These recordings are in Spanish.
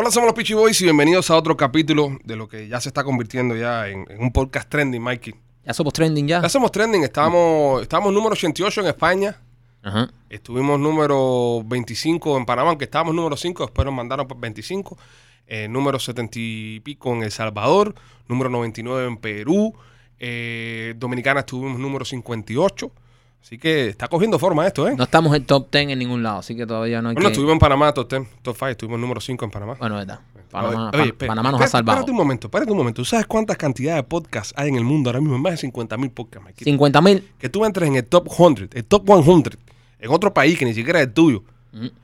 Hola, somos los Peachy Boys y bienvenidos a otro capítulo de lo que ya se está convirtiendo ya en, en un podcast trending, Mikey. Ya somos trending ya. Ya somos trending, estábamos, estábamos número 88 en España, Ajá. estuvimos número 25 en Panamá, aunque estábamos número 5, después nos mandaron por 25, eh, número 70 y pico en El Salvador, número 99 en Perú, eh, Dominicana estuvimos número 58, así que está cogiendo forma esto, ¿eh? No estamos en top 10 en ningún lado, así que todavía no hay bueno, que... estuvimos en Panamá, top 10, top 5, estuvimos número 5 en Panamá. Bueno, verdad. Panamá, Oye, oye, Pa- espera, Panamá nos ha salvado. Espérate un momento, espérate un momento. ¿Tú sabes cuántas cantidades de podcasts hay en el mundo ahora mismo? Más de 50 mil podcasts. Mikey. 50 mil. Que tú entres en el top 100, el top 100, en otro país que ni siquiera es el tuyo.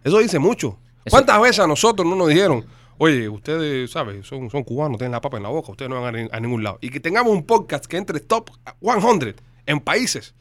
Eso dice mucho. Eso- ¿Cuántas veces a nosotros no nos dijeron, oye, ustedes, ¿sabes? Son, son cubanos, tienen la papa en la boca, ustedes no van a, a ningún lado? Y que tengamos un podcast que entre top 100 en países.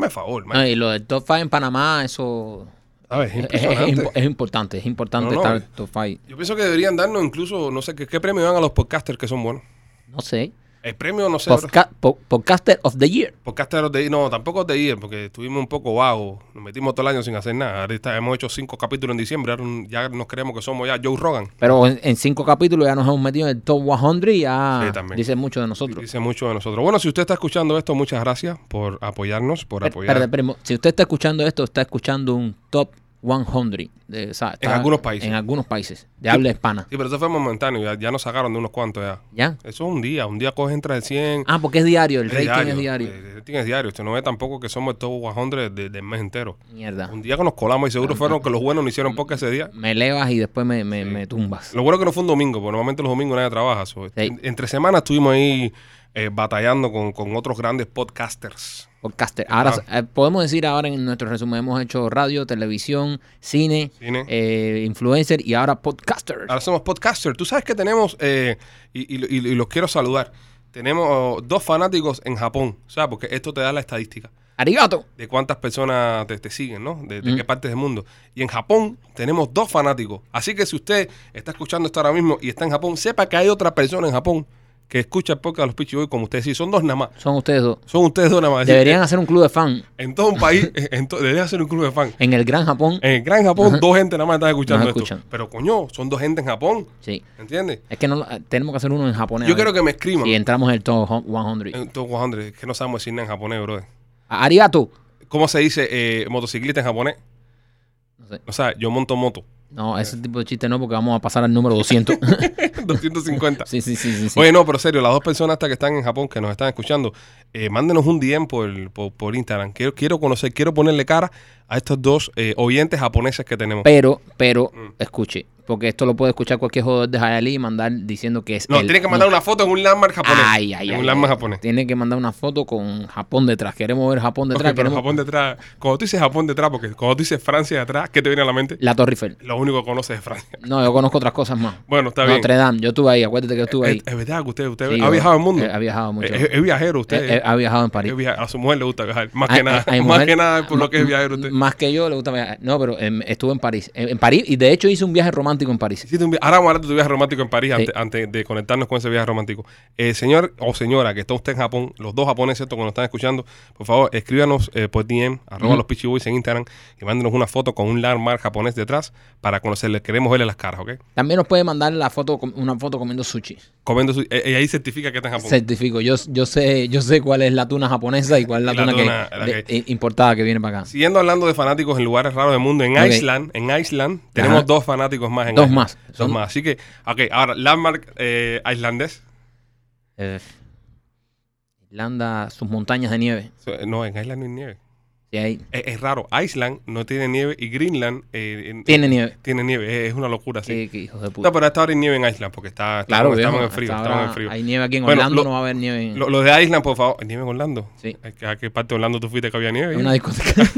Dame favor, man. Y lo del top 5 en Panamá, eso ¿Sabes? Es es, es- es importante. Es importante No, no, estar eh. top 5. Yo pienso que deberían darnos incluso, no sé, ¿qué, qué premio dan a los podcasters que son buenos? No sé. El premio, no sé. Podca- po- Podcaster of the Year. Podcasteros de no, tampoco de ir, porque estuvimos un poco vagos. Nos metimos todo el año sin hacer nada. Ahorita hemos hecho cinco capítulos en diciembre. Ahora ya nos creemos que somos ya Joe Rogan. Pero en, en cinco capítulos ya nos hemos metido en el top 100 y ya Sí, también. dice mucho de nosotros. Dice mucho de nosotros. Bueno, si usted está escuchando esto, muchas gracias por apoyarnos, por Per- apoyar. perdón, si usted está escuchando esto, está escuchando un top 100 de, o sea, está algunos países. En algunos países de habla hispana. Sí, pero eso fue momentáneo. Ya, ya nos sacaron de unos cuantos ya. ¿Ya? Eso es un día. Un día coge entre el 100. Ah, porque es diario, el es rating es diario. El rating es diario. Usted no ve tampoco que somos top 100 de- del mes entero. Mierda. Un día que nos colamos y seguro fueron que los buenos no hicieron podcast ese día. Me elevas y después me, me, me tumbas. Lo bueno que no fue un domingo, porque normalmente los domingos nadie trabaja. so, en- entre semanas estuvimos ahí eh, batallando con, con otros grandes podcasters. Podcaster. Ahora, Ah. eh, podemos decir ahora en nuestro resumen, hemos hecho radio, televisión, cine, Cine. eh, influencer y ahora podcaster. Ahora somos podcasters. Tú sabes que tenemos, eh, y, y- y- los quiero saludar, tenemos oh, dos fanáticos en Japón, ¿sabes? Porque esto te da la estadística Arigato. de cuántas personas te, te siguen, ¿no? De, de qué partes del mundo. Y en Japón tenemos dos fanáticos. Así que si usted está escuchando esto ahora mismo y está en Japón, sepa que hay otra persona en Japón que escucha el podcast de los Pichi Boys como usted. Sí, son dos nada más. Son ustedes dos. Son ustedes dos nada más. Deberían hacer un club de fan En todo un país, en to- debería ser un club de fans. en el Gran Japón. En el Gran Japón, dos gente nada más están escuchando Nos esto. Pero coño, son dos gente en Japón. Sí. ¿Entiendes? Es que no, tenemos que hacer uno en japonés. Yo quiero que me escriban. Si entramos en el top 100. En todo 100, es que no sabemos decir nada en japonés, brother. Arigato. ¿Cómo se dice eh, motociclista en japonés? No sé. O sea, yo monto moto. No, ese tipo de chiste no, porque vamos a pasar al número 200. 250. sí, sí, sí, sí. sí. Oye, no, pero serio, las dos personas hasta que están en Japón, que nos están escuchando, eh, mándenos un DM por, por, por Instagram. Quiero, quiero conocer, quiero ponerle cara a estos dos eh, oyentes japoneses que tenemos. Pero, pero, Mm. escuche, porque esto lo puede escuchar cualquier jugador de Hialeah y mandar diciendo que es no, él. tiene que mandar una foto en un landmark japonés. Ay, ay, en ay, un landmark japonés. Tiene que mandar una foto con Japón detrás. Queremos ver Japón detrás. pero queremos Japón detrás. Cuando tú dices Japón detrás, porque cuando tú dices Francia detrás, ¿qué te viene a la mente? la Torre Eiffel. Lo único que conoces es Francia. No, yo conozco otras cosas más. Bueno, está bien. Notre Dame, yo estuve ahí, acuérdate que yo estuve ahí. Es, es verdad que usted, usted Sí, ha viajado al mundo. he viajado mucho. Es, viajero usted. Eh, eh, ha viajado en París. A su mujer le gusta viajar. Más que nada. más que nada por lo que es viajero usted. Más que yo le gusta viajar. No, pero em, estuve en París. En, en París, y de hecho hice un viaje romántico en París. Hiciste un vi- Ahora vamos a hablar de tu viaje romántico en París Sí. antes, antes de conectarnos con ese viaje romántico. Eh, señor o señora que está usted en Japón, los dos japoneses estos que nos están escuchando, por favor, escríbanos eh, por DM, arroba Ujú. los Pichi Boys en Instagram y mándenos una foto con un landmark japonés detrás para conocerles. Queremos verle las caras, ¿ok? También nos puede mandar la foto, com- una foto comiendo sushi. Comiendo su- eh, y ahí certifica que está en Japón. Certifico. Yo, yo sé, yo sé cuál es la tuna japonesa y cuál es la tuna, que, la eh, importada que viene para acá. Siguiendo hablando de fanáticos en lugares raros del mundo, en Ok. Iceland, en Iceland tenemos Ajá. dos fanáticos más en Dos Iceland. más. Dos Son- más. Así que, ok, ahora, landmark eh, islandés. Eh, Irlanda, sus montañas de nieve. No, en Island no hay nieve. Sí, ahí Es, es raro. Iceland no tiene nieve y Greenland eh, en- tiene nieve. tiene nieve. Es, una locura, sí. Qué, qué hijos de puta. No, pero hasta ahora hay nieve en Island porque está, claro, estamos, viejo, estamos en frío. Estamos en frío. Hay nieve aquí en Bueno, Orlando, lo- no va a haber nieve en Lo, lo de Island, por favor. ¿Nieve en Orlando? Sí. ¿A qué parte de Orlando tú fuiste que había nieve? en una discoteca.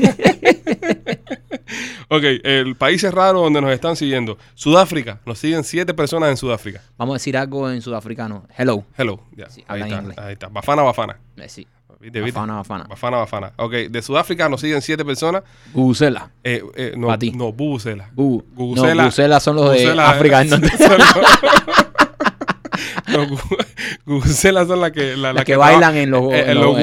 Ok, el país es raro donde nos están siguiendo. Sudáfrica. Nos siguen siete personas en Sudáfrica. Vamos a decir algo en sudafricano. Hello. Hello. Ya, Sí, ahí, está, ahí está. Bafana, Bafana. Eh, sí. ¿Viste, viste? Bafana, bafana. Bafana, Bafana. Ok, de Sudáfrica nos siguen siete personas. Gugusela. Eh, eh, no, Pa' ti. no. Gu- Gugusela- No, Gugusela son los de Gugusela- África del Norte. no, Gu- Gugucelas son las que, la- que bailan en los- en, en los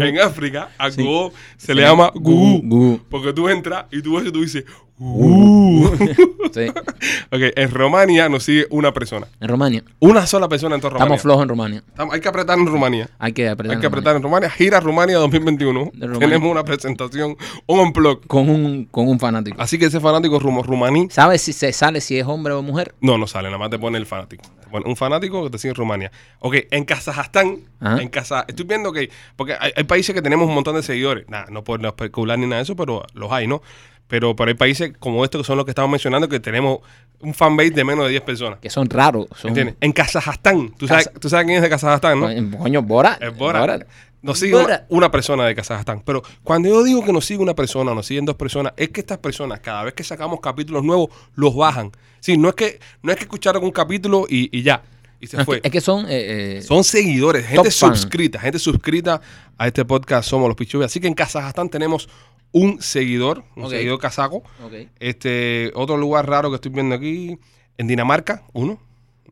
en África, a Sí. gugú se Sí. le llama Gugú. Porque tú entras y tú ves y tú dices gugú. Sí. ok, en Rumania nos sigue una persona. En Rumania. Una sola persona en toda Rumania. Estamos flojos en Rumania. Estamos- Hay que apretar en Rumania. Hay que apretar. Hay que Rumania. apretar en Rumania. Gira Rumania 2021. De Rumania. Tenemos una presentación, un unplug. Con un, con un fanático. Así que ese fanático rumo rumaní ¿Sabes si se sale si es hombre o mujer? No, no sale, nada más te pone el fanático. Un fanático que te sigue en Rumania. Ok, en Kazajstán, Ajá. en Kaza- estoy viendo que, porque hay, hay países que tenemos un montón de seguidores. Nada, no por especular ni nada de eso, pero los hay, ¿no? Pero, pero hay países como estos que son los que estamos mencionando que tenemos un fanbase de menos de 10 personas. Que son raros. Son, ¿Entiendes? En Kazajstán, ¿tú sabes, tú sabes quién es de Kazajstán, ¿no? Coño, Coño, Bora. Es Bora. Nos sigue una, una persona de Kazajstán. Pero cuando yo digo que nos sigue una persona, nos siguen dos personas, es que estas personas, cada vez que sacamos capítulos nuevos, los bajan. Sí, no es que, no es que escucharon un capítulo y, y ya. Y se No, fue. es que son. eh, eh, Son seguidores, gente suscrita, gente suscrita a este podcast Somos los Pichubi. Así que en Kazajstán tenemos un seguidor, un seguidor kazaco. ok. Este, otro lugar raro que estoy viendo aquí, en Dinamarca, uno,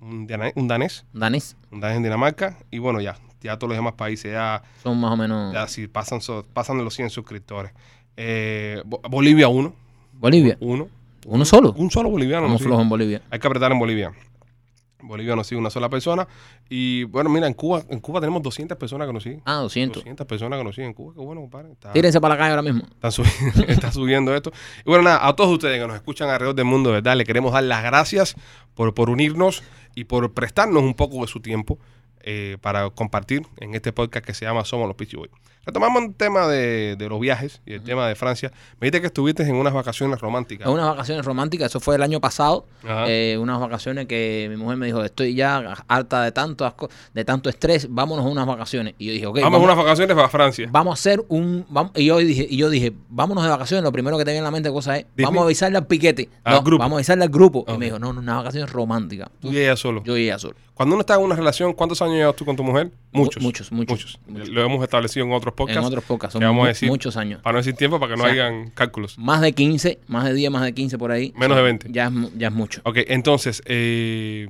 un, dana- un danés, Danés. un danés en Dinamarca. Y bueno, ya, ya todos los demás países ya Son más o menos. ya sí, pasan, so- pasan de los 100 suscriptores. Eh, Bo- Bolivia, uno. Bolivia. Uno. Uno solo. Un solo boliviano. Sigue. flojos en Bolivia. Hay que apretar en Bolivia. Bolivia nos sigue una sola persona. Y bueno, mira, en Cuba, en Cuba tenemos 200 personas que nos siguen. Ah, 200. 200 personas que nos siguen en Cuba. Qué bueno, compadre. Está, Tírense para la calle ahora mismo. están subi- está subiendo esto. Y bueno, nada, a todos ustedes que nos escuchan alrededor del mundo, verdad, le queremos dar las gracias por, por unirnos y por prestarnos un poco de su tiempo eh, para compartir en este podcast que se llama Somos los Pichi Boys. Retomamos el tema de, de los viajes y el tema de Francia. Me dijiste que estuviste en unas vacaciones románticas. Es unas vacaciones románticas, eso fue el año pasado. Eh, unas vacaciones que mi mujer me dijo, estoy ya harta de tanto, asco- de tanto estrés, vámonos a unas vacaciones. Y yo dije, ok, vamos, a unas vacaciones para Francia. vamos a hacer un... Vamos, y, yo dije, y yo dije, vámonos de vacaciones, lo primero que te viene en la mente cosa es, Disney. vamos a avisarle al piquete. Al No, grupo. Vamos a avisarle al grupo. Y me dijo, no, no, unas vacaciones románticas. Tú y ella solo. Yo y ella solo. Cuando uno está en una relación, ¿cuántos años llevas tú con tu mujer? Muchos. muchos, muchos, muchos. Lo hemos establecido en otros podcasts. en otros podcasts, son vamos a decir, muchos años. Para no decir tiempo, para que no O sea, hayan cálculos. Más de 15, más de 10, más de 15 por ahí. Menos de 20. Ya es, ya es mucho. Ok, entonces, eh,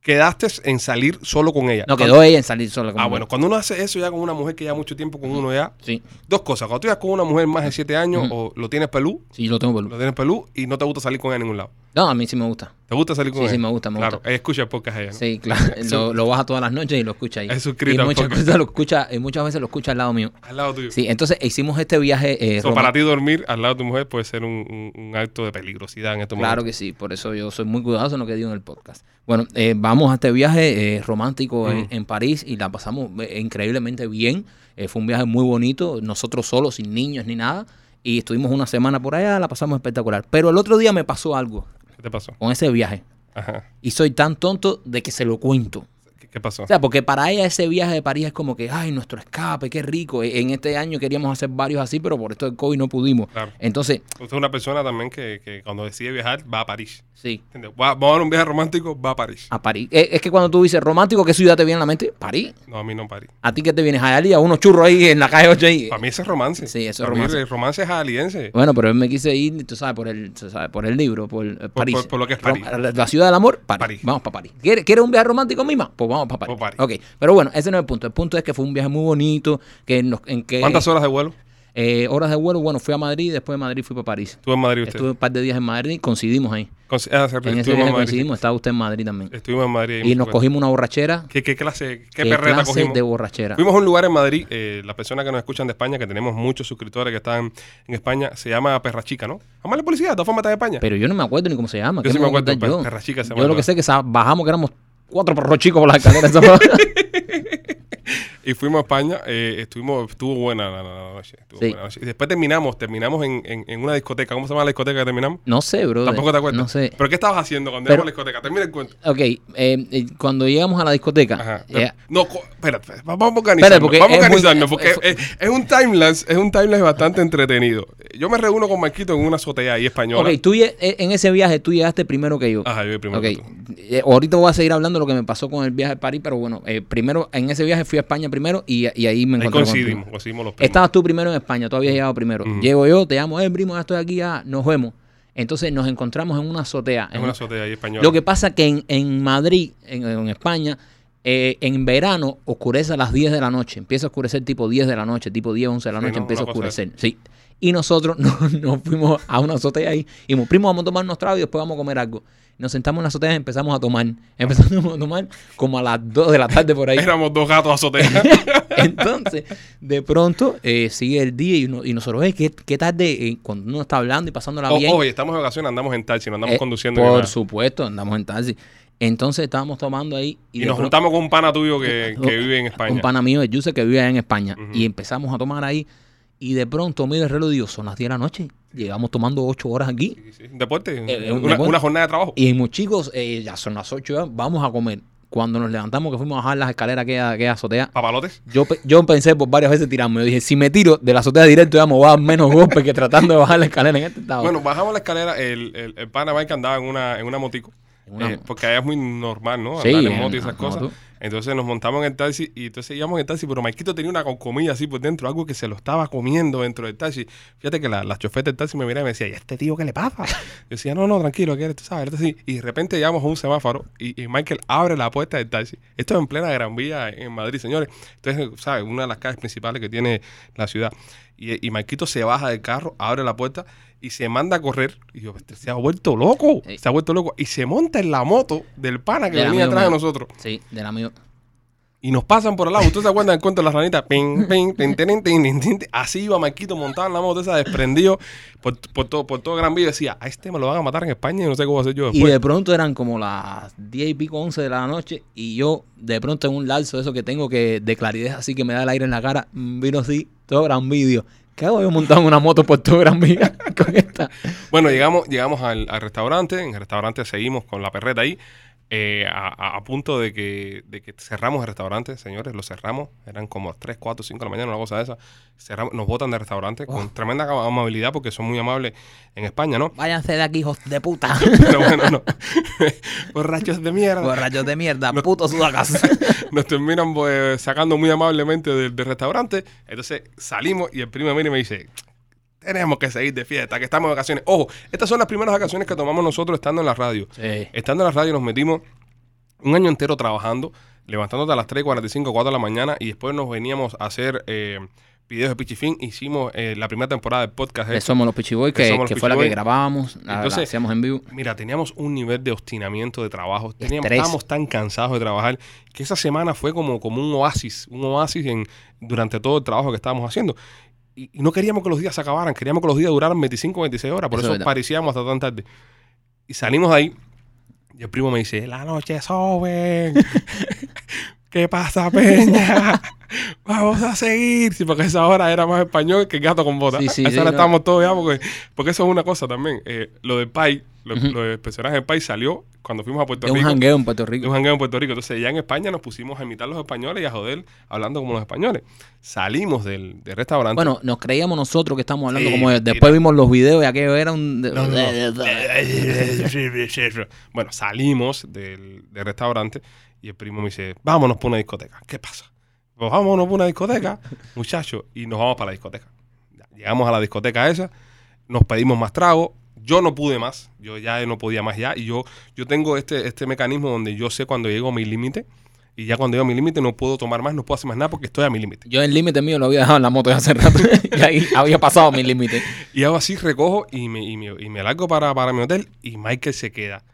quedaste en salir solo con ella. No, quedó ella en salir sola. Ah, conmigo. bueno, cuando uno hace eso ya con una mujer que ya mucho tiempo con uno ya, Sí, dos cosas. Cuando tú ya con una mujer más de 7 años Ujú. o lo tienes pelú, sí, lo tengo por lo tienes pelú y no te gusta salir con ella a ningún lado. No, a mí sí me gusta. ¿Te gusta salir con Sí, sí, me gusta, me claro, gusta. escucha podcast ¿no? Sí, claro. lo, lo baja todas las noches y lo escucha ahí. Es suscrita y muchas, cosas lo escucha, y muchas veces lo escucha al lado mío. Al lado tuyo. Sí, entonces hicimos este viaje. Eh, So, para ti dormir al lado de tu mujer puede ser un, un- un acto de peligrosidad en estos Claro momentos. que sí, por eso yo soy muy cuidadoso en lo que digo en el podcast. Bueno, eh, vamos a este viaje eh, romántico en, Mm. en París y la pasamos increíblemente bien. Fue un viaje muy bonito, nosotros solos, sin niños ni nada. Y estuvimos una semana por allá, la pasamos espectacular. Pero el otro día me pasó algo ¿Qué te pasó? con ese viaje. Ajá. Y soy tan tonto de que se lo cuento. ¿Qué, pasó? O sea, porque para ella ese viaje de París es como que, ay, nuestro escape, qué rico. E- En este año queríamos hacer varios así, pero por esto del COVID no pudimos. Claro. Entonces, Usted es una persona también que, que cuando decide viajar va a París. sí. Va- vamos a un viaje romántico, va a París. a París. Eh, Es que cuando tú dices romántico, ¿qué ciudad te viene a la mente? París. No, a mí no París. ¿A ti qué te vienes? ¿A unos churros ahí en la calle 8 ahí? Para mí ese es romance. Sí, eso es romance. el romance es aliense. Bueno, pero él me quise ir, tú sabes, por el, tú sabes, por el libro, por, eh, París. por- por lo que es París. Rom- la ciudad del amor, París. París. Vamos para París. ¿Quieres, ¿Quieres un viaje romántico, Mima? Pues vamos para París. Ok, pero bueno, ese no es el punto. El punto es que fue un viaje muy bonito, que nos, en que... ¿Cuántas horas de vuelo? eh, horas de vuelo, bueno, fui a Madrid, después de Madrid fui para París. Estuve en Madrid usted. Estuve un par de días en Madrid, coincidimos ahí. Consi- ah, se- En ese viaje en coincidimos, estaba usted en Madrid también. Estuvimos en Madrid. Y nos cogimos una borrachera. ¿Qué, qué clase, qué, ¿Qué perreta clase cogimos? de borrachera? Fuimos a un lugar en Madrid, eh, las personas que nos escuchan de España, que tenemos muchos suscriptores que están en España, se llama Perra Chica, ¿no? Vamos a la policía, de todas formas está de España. Pero yo no me acuerdo ni cómo se llama. Yo ¿qué sí me acuerdo, per- yo? Se llama Yo lo que sé es que bajamos que éramos cuatro perros chicos por las escaleras. Y fuimos a España, eh, estuvimos, estuvo buena la, noche. estuvo Sí. buena la noche. Y después terminamos, terminamos en, en- en una discoteca. ¿Cómo se llama la discoteca que terminamos? no sé, bro. Tampoco te acuerdas. No sé. ¿Pero qué estabas haciendo cuando Pero- íbamos a la discoteca? Termina el cuento. Ok, eh, eh, cuando llegamos a la discoteca, Ajá. eh, no, espérate, vamos a organizarnos. porque vamos a muy- organizarnos porque es- es, un timelapse, es un timelapse bastante entretenido. Yo me reúno con Marquito en una azotea ahí española. ok, tú eh, en ese viaje tú llegaste primero que yo. Ajá, yo voy primero Ok, que tú. ahorita voy a seguir hablando de lo que me pasó con el viaje a París, pero bueno, eh, primero en ese viaje fui a España primero y, y ahí me Ahí encontré coincidimos, contigo. coincidimos los primos. Estabas tú primero en España, tú habías llegado primero. Ujú. Llego yo, te llamo, eh, primo, ya estoy aquí, ya nos vemos. Entonces nos encontramos en una azotea. Es una azotea ahí española. Lo que pasa que en, en Madrid, en, en España, eh, en verano oscurece a las 10 de la noche. Empieza a oscurecer tipo 10 de la noche, tipo 10, 11 de la Sí, noche ¿no? empieza a oscurecer. Sí. Y nosotros nos, nos fuimos a una azotea ahí y dijimos, primo, vamos a tomar unos tragos y después vamos a comer algo. Nos sentamos en la azotea y empezamos a tomar. Empezamos a tomar como a las 2 de la tarde por ahí. Éramos dos gatos azotea. Entonces, de pronto eh, sigue el día y, uno- y nosotros, "Ey, ¿qué, qué tarde? eh, cuando uno está hablando y pasándola O- bien. Oye, estamos de vacaciones, andamos en taxi, no andamos eh, conduciendo. Por supuesto, andamos en taxi. Entonces estábamos tomando ahí y, nos pronto- juntamos con un pana tuyo que, que vive en España. un pana mío de Yuse que vive allá en España. Y empezamos a tomar ahí. Y de pronto miro el reloj digo, son las 10 de la noche. Llegamos tomando 8 horas aquí. Sí, sí, deporte, Eh, un una, deporte. una jornada de trabajo. Y dijimos, chicos, eh, ya son las 8, ya, vamos a comer. Cuando nos levantamos, que fuimos a bajar las escaleras que aquella azotea, Papalotes. yo, yo pensé por varias veces tirarme. Yo dije, si me tiro de la azotea directo, ya me voy a dar menos golpes que tratando de bajar la escalera en este estado. Bueno, bajamos la escalera, el, el, el pana Mike andaba en una, en una motico. Una eh, porque allá es muy normal, ¿no? Sí, Andar en moto y esas cosas. moto. Entonces nos montamos en el taxi y entonces íbamos en el taxi, pero Maikito tenía una comida así por dentro, algo que se lo estaba comiendo dentro del taxi. Fíjate que la, la chofer del taxi me miraba y me decía, ¿y a este tío qué le pasa? Yo decía, no, no, tranquilo, que tú sabes, esto sí. Y de repente llegamos a un semáforo y, y Michael abre la puerta del taxi. Esto es en plena Gran Vía en Madrid, señores. Entonces, ¿sabes? Una de las calles principales que tiene la ciudad. Y, y Maikito se baja del carro, abre la puerta y se manda a correr. Y yo, este se ha vuelto loco. Sí. Se ha vuelto loco. Y se monta en la moto del pana que Del venía atrás de nosotros. Sí, del amigo. Y nos pasan por al lado. ¿Usted se acuerdan del cuento de las ranitas? Ping, ping, tin, tin. Así iba Marquito montado en la moto esa, desprendido por, por, todo, por todo Gran Vía. Decía, a este me lo van a matar en España y no sé cómo hacer yo Y después. de pronto eran como las 10 y pico, 11 de la noche. Y yo, de pronto, en un lapso de eso que tengo que de claridad, así que me da el aire en la cara, mm, vino así, todo gran vídeo. ¿Qué hago yo montado en una moto por todo Gran Vía con esta? Bueno, llegamos, llegamos al, al restaurante. En el restaurante seguimos con la perreta ahí. Eh, a, punto de que, de que cerramos el restaurante, señores. Lo cerramos. Eran como las 3, 4, 5 de la mañana, una cosa de esa. Cerramos, nos botan del restaurante con tremenda amabilidad porque son muy amables en España, ¿no? Váyanse de aquí, hijos de puta. Pero bueno, no. Borrachos de mierda. Borrachos de mierda, putos sudacas. nos terminan pues, sacando muy amablemente del, del restaurante. Entonces salimos y el primo viene y me dice, tenemos que seguir de fiesta, que estamos de vacaciones. Ojo, estas son las primeras vacaciones que tomamos nosotros estando en la radio. Sí. Estando en la radio nos metimos un año entero trabajando, levantándote a las 3, 45, 4 de la mañana y después nos veníamos a hacer eh, videos de Pichifín. Hicimos eh, la primera temporada del podcast. De. Somos los Pichiboy, que, Somos los que fue la que grabábamos, la, la Entonces, hacíamos en vivo. Mira, teníamos un nivel de obstinamiento de trabajo. Teníamos, estábamos tan cansados de trabajar que esa semana fue como, como un oasis, un oasis en, durante todo el trabajo que estábamos haciendo. Y, y no queríamos que los días se acabaran, queríamos que los días duraran 25, 26 horas. Por Eso eso, parecíamos hasta tan tarde. Y salimos de ahí. Y el primo me dice, la noche es joven. ¿Qué pasa, Peña? Vamos a seguir. Sí, porque esa hora era más español que gato con botas. Sí, sí, esa hora no. estábamos todos ya porque, porque eso es una cosa también. Eh, lo del Pai, lo, lo del personaje del Pai salió cuando fuimos a Puerto De un Rico. jangueo en Puerto De Rico. un jangueo en Puerto Rico. Entonces ya en España nos pusimos a imitar los españoles y a joder hablando como los españoles. Salimos del, del restaurante. Bueno, nos creíamos nosotros que estamos hablando Sí, como ellos. mira. Después vimos los videos y aquello era un... No, no, no. bueno, salimos del, del restaurante y el primo me dice, vámonos por una discoteca. ¿Qué pasa? Pues vámonos por una discoteca, muchachos, y nos vamos para la discoteca. Llegamos a la discoteca esa, nos pedimos más trago. Yo no pude más, yo ya no podía más ya. Y yo, yo tengo este, este mecanismo donde yo sé cuando llego a mi límite. Y ya cuando llego a mi límite no puedo tomar más, no puedo hacer más nada porque estoy a mi límite. Yo el límite mío lo había dejado en la moto de hace rato. y ahí había pasado mi límite. Y hago así, recojo y me, y me, y me largo para, para mi hotel y Michael se queda.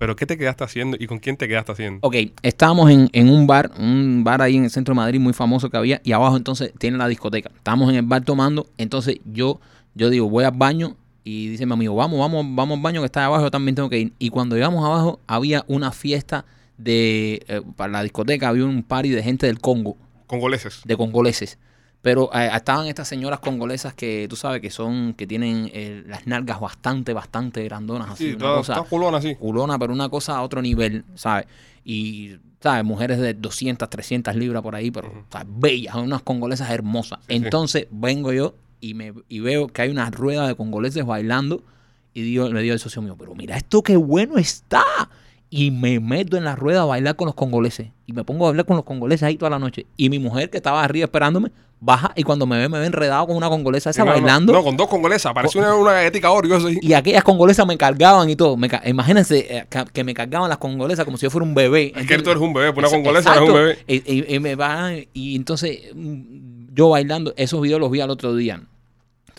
¿Pero qué te quedaste haciendo y con quién te quedaste haciendo? Ok, estábamos en, en un bar, un bar ahí en el centro de Madrid muy famoso que había, y abajo entonces tiene la discoteca. Estábamos en el bar tomando, entonces yo, yo digo, voy al baño, y dice mi amigo, vamos, vamos, vamos al baño que está abajo, yo también tengo que ir. Y cuando llegamos abajo, había una fiesta de, eh, para la discoteca, había un party de gente del Congo, Congoleses. de congoleses. Pero eh, estaban estas señoras congolesas que tú sabes que son, que tienen eh, las nalgas bastante, bastante grandonas, así, Sí, una cosa todas culonas así. culona, pero una cosa a otro nivel, ¿sabes? Y, ¿sabes? Mujeres de 200, 300 libras por ahí, pero Ujú. ¿sabes? bellas, unas congolesas hermosas. Sí, sí. Entonces vengo yo y, me, y veo que hay una rueda de congoleses bailando y le digo al socio mío, pero mira esto qué bueno está. Y me meto en la rueda a bailar con los congoleses. y me pongo a hablar con los congoleses ahí toda la noche. Y mi mujer, que estaba arriba esperándome, baja y cuando me ve, me ve enredado con una congolesa esa no, bailando. No, con dos congolesas. Parece una, una galletica Oreo. Y aquellas congolesas me cargaban y todo. Me imagínense eh, que me cargaban las congolesas como si yo fuera un bebé. Es que tú eres un bebé, pues una Esa- congolesa no es un bebé. Y, y- y me van- y entonces mm, yo bailando, esos videos los vi al otro día.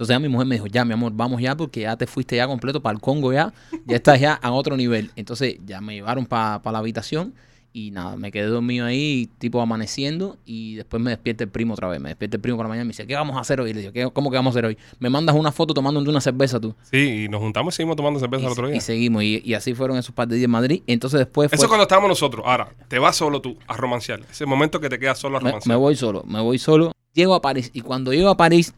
Entonces ya mi mujer me dijo, ya mi amor, vamos ya porque ya te fuiste ya completo para el Congo ya, ya estás ya a otro nivel. Entonces ya me llevaron para la habitación y nada, me quedé dormido ahí, tipo amaneciendo y después me despierta el primo otra vez. Me despierta el primo por la mañana y me dice, ¿qué vamos a hacer hoy? Y le digo, ¿Qué, ¿cómo que vamos a hacer hoy? Me mandas una foto tomándote una cerveza tú. Sí, y nos juntamos y seguimos tomando cerveza Y, el otro día. y seguimos, y, y así fueron esos par de días en Madrid. Entonces después Eso fue- es cuando estábamos nosotros. Ahora, te vas solo tú a romanciar. Ese momento que te quedas solo a me, romanciar. me voy solo, me voy solo. Llego a París y cuando llego a París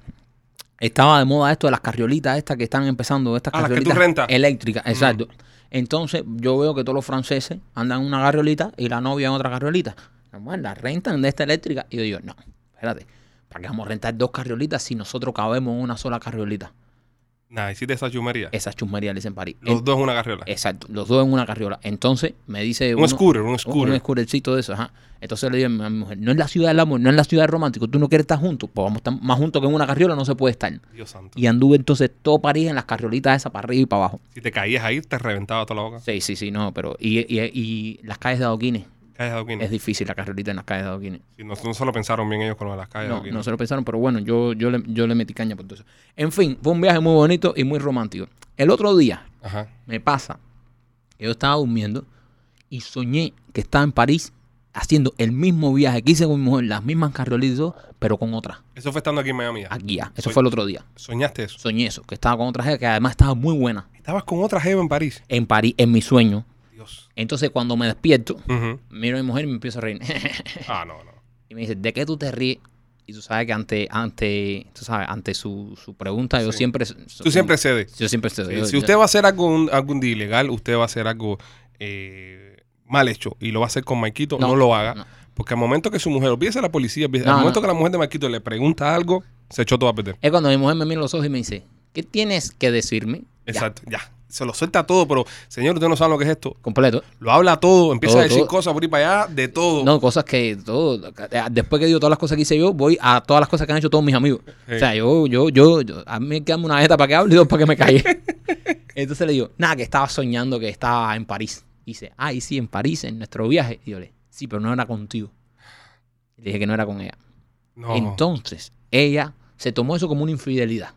estaba de moda esto de las carriolitas estas que están empezando, estas Ah, las que tú carriolitas rentas. eléctricas, exacto. Entonces yo veo que todos los franceses andan en una carriolita y la novia en otra carriolita. Bueno, la rentan de esta eléctrica y yo digo, no, espérate, ¿para qué vamos a rentar dos carriolitas si nosotros cabemos en una sola carriolita? Nada, hiciste esa chumería. Esa chusmería les en París. Los En- dos en una carriola. Exacto, los dos en una carriola. Entonces me dice un uno- scooter, un scooter. un scootercito de eso, ajá. Entonces le digo a mi mujer, no es la ciudad del amor, no es la ciudad romántico, tú no quieres estar juntos, pues vamos a estar más juntos que en una carriola, no se puede estar. Dios santo. Y anduve entonces todo París en las carriolitas esas para arriba y para abajo. Si te caías ahí, te reventaba toda la boca. Sí, sí, sí, no, pero... Y, y, y las calles de adoquines, Calles de adoquines. es difícil la carriolita en las calles de adoquines. Sí, no, no se lo pensaron bien ellos con lo de las calles de No, adoquines. no se lo pensaron, pero bueno, yo, yo, le, yo le metí caña por todo eso. En fin, fue un viaje muy bonito y muy romántico. El otro día Ajá. me pasa que yo estaba durmiendo y soñé que estaba en París haciendo el mismo viaje que hice con mi mujer, las mismas todo, pero con otra. Eso fue estando aquí en Miami. ya. Aquí ya. Eso Soñ- fue el otro día. Soñaste eso. Soñé eso, que estaba con otra jefa que además estaba muy buena Estabas con otra jeva en París. en París, en mi sueño. Entonces cuando me despierto, Ujú. miro a mi mujer y me empiezo a reír. Ah, no, no. y me dice, ¿de qué tú te ríes? Y tú sabes que ante, ante, tú sabes, ante su, su pregunta, yo Sí. siempre... Tú siempre cedes. Yo siempre cedo. Yo- si yo- usted va a hacer algo, algún día ilegal, usted va a hacer algo eh, mal hecho y lo va a hacer con Maikito, no, No, lo haga. no. Porque al momento que su mujer, olvídese la policía, olvídese- No, al momento que la mujer de Maikito le pregunta algo, se echó todo a perder. Es cuando mi mujer me mira los ojos y me dice, ¿qué tienes que decirme? Ya, Exacto, ya. Se lo suelta todo, pero señor, usted no sabe lo que es esto. completo. Lo habla todo, empieza Todo, a decir todo. cosas por ahí para allá, de todo. No, cosas que todo. Después que digo todas las cosas que hice yo, voy a todas las cosas que han hecho todos mis amigos. Sí. O sea, yo, yo, yo, yo- a mí me queda una jeta para que hable y dos para que me calle. Entonces le digo, nada, que estaba soñando que estaba en París. Y dice, ay, sí, en París, en nuestro viaje. Y yo le, sí, pero no era contigo. Le dije que no era con ella. No, Entonces, ella se tomó eso como una infidelidad.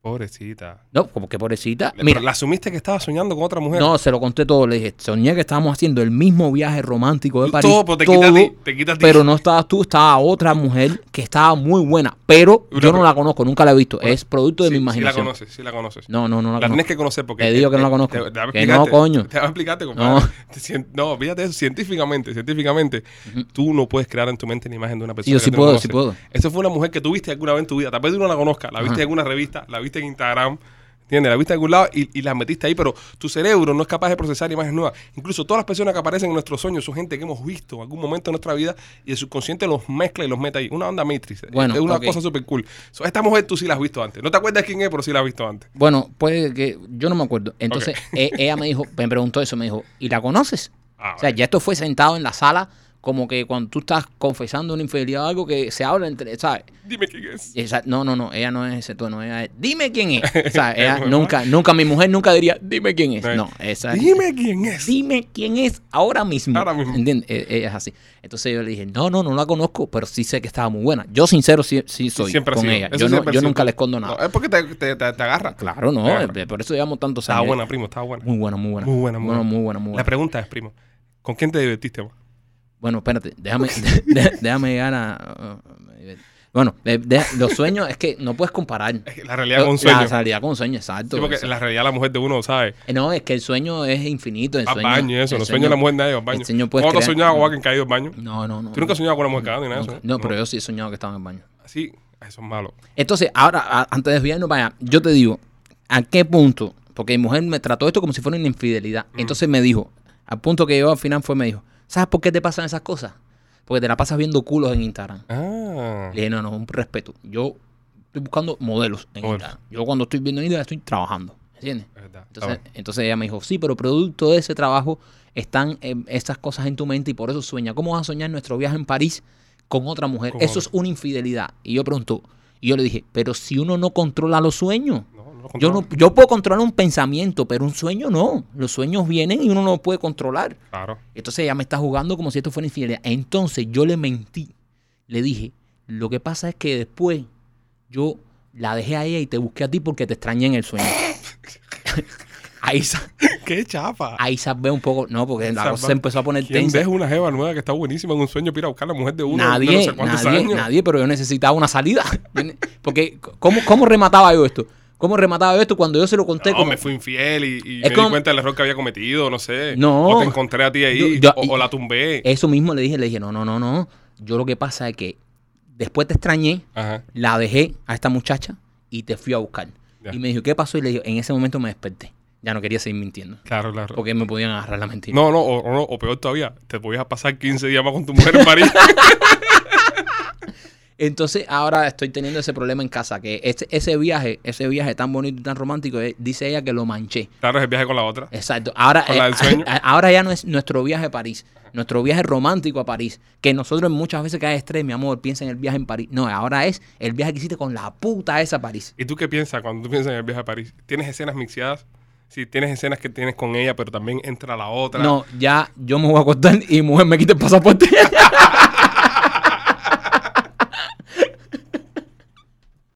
Pobrecita. No, como que pobrecita. Mira, pero la asumiste que estaba soñando con otra mujer. no, se lo conté todo. Le dije, soñé que estábamos haciendo el mismo viaje romántico de París. todo, pero te quita. Te quita. Pero no estabas tú, estaba otra mujer que estaba muy buena. Pero Una yo no la conozco, nunca la he visto. Una- Es producto de Sí, mi Sí la imaginación. conoces, sí la conoces. no, no, no la, La tienes que conocer porque... Te digo que no la conozco. te- te Que no, coño. Te voy a explicarte, compadre. No. No, fíjate eso, científicamente, científicamente, tú no puedes crear en tu mente la imagen de una persona Sí, yo que sí no puedo, sí puedo. Esa fue una mujer que tú viste alguna vez en tu vida. Tal vez tú no la conozcas, la viste en alguna revista, la viste en Instagram, ¿entiendes? La viste en algún lado y, y la metiste ahí, pero tu cerebro no es capaz de procesar imágenes nuevas. Incluso todas las personas que aparecen en nuestros sueños son gente que hemos visto en algún momento de nuestra vida y el subconsciente los mezcla y los mete ahí. Una onda Matrix. Bueno, es una cosa súper cool. So, esta mujer tú sí la has visto antes. No te acuerdas quién es, pero sí la has visto antes. Bueno, pues que yo no me acuerdo. Entonces, e- ella me dijo, me preguntó eso, me dijo, ¿y la conoces? Ah, O sea, vale. ya esto fue sentado en la sala, como que cuando tú estás confesando una infidelidad o algo que se habla entre, ¿sabes? Dime quién es. Esa- no, no, no, ella no es ese tono, ella es, dime quién es. O sea, Es ella muy nunca, nunca, mi mujer nunca diría, dime quién es. No. Esa Dime quién es. dime quién es ahora mismo. Ahora mismo. ¿Entiendes? E- Ella es así. Entonces yo le dije, no, no, no la conozco, pero sí sé que estaba muy buena. Yo sincero sí, sí soy Siempre con ella. Yo, no- yo nunca le escondo nada. No, es porque te, te, te- te agarra. Claro, no, eh, por eso llevamos tantos Estaba años. buena, primo, estaba buena. Muy buena, muy buena. Muy buena, muy buena. muy buena, muy La buena. pregunta es, primo, ¿con quién te divertiste más? Bueno, espérate, déjame, déjame llegar a... Bueno, de- de- los sueños es que no puedes comparar. La realidad con un sueño. La realidad con un sueño, exacto. Sí, porque la realidad la mujer de uno, ¿sabes? Eh, No, es que el sueño es infinito. El al sueño, baño eso. el Los sueños de la mujer nadie va al baño. el sueño ¿Cuándo tú has soñado con alguien caído al baño? No, no, no. Tú nunca has soñado con una mujer cagada ni nada de Nunca. eso. No, pero yo sí he soñado que estaba en el baño. Así, eso es malo. Entonces, ahora, a- antes de desviarnos para allá, yo te digo, ¿a qué punto? Porque mi mujer me trató esto como si fuera una infidelidad. Mm. Entonces me dijo, al punto que yo al final fue, me dijo, ¿sabes por qué te pasan esas cosas? Porque te la pasas viendo culos en Instagram. Ah. Le dije, no, no, un respeto. Yo estoy buscando modelos en Modelos. Instagram. Yo cuando estoy viendo Instagram estoy trabajando. ¿Entiendes? Entonces, entonces ella me dijo, sí, pero producto de ese trabajo están eh, estas cosas en tu mente y por eso sueña. ¿Cómo vas a soñar nuestro viaje en París con otra mujer? Con eso es una infidelidad. Y yo pregunto, y yo le dije, pero si uno no controla los sueños. Yo, no, yo puedo controlar un pensamiento, pero un sueño no. Los sueños vienen y uno no puede controlar. Claro. Entonces ella me está jugando como si esto fuera infidelidad. Entonces yo le mentí. Le dije, lo que pasa es que después yo la dejé a ella y te busqué a ti porque te extrañé en el sueño. ahí, ¡Qué chapa! ahí salvé un poco. No, porque la cosa se empezó a poner ¿Quién tensa. una jeva nueva que está buenísima en un sueño para ir a buscar a la mujer de uno? de Nadie, no sé cuántos nadie, años? nadie, pero yo necesitaba una salida. Porque, ¿cómo, ¿cómo remataba yo esto? ¿Cómo remataba esto cuando yo se lo conté? No, como- me fui infiel y, me como- di cuenta del error que había cometido, no sé. No. O te encontré a ti ahí, Yo- yo- o, o la tumbé. Eso mismo le dije, le dije, no, no, no, no. Yo lo que pasa es que después te extrañé, Ajá. la dejé a esta muchacha y te fui a buscar. Ya. Y me dijo, ¿qué pasó? Y le dije, en ese momento me desperté. Ya no quería seguir mintiendo. Claro, claro. Porque me podían agarrar la mentira. No, no o, o o peor todavía, te podías pasar 15 días más con tu mujer en París. Entonces ahora estoy teniendo ese problema en casa, que ese, ese viaje, ese viaje tan bonito y tan romántico, eh, dice ella que lo manché. claro, es el viaje con la otra. Exacto. Ahora, Con la del eh, sueño. ahora ya no es nuestro viaje a París, nuestro viaje romántico a París. Que nosotros muchas veces cae estrés, mi amor, piensa en el viaje en París. No, ahora es el viaje que hiciste con la puta esa a París. ¿Y tú qué piensas cuando tú piensas en el viaje a París? ¿Tienes escenas mixeadas? Sí, tienes escenas que tienes con ella, pero también entra la otra. No, ya yo me voy a acostar y mujer me quita el pasaporte.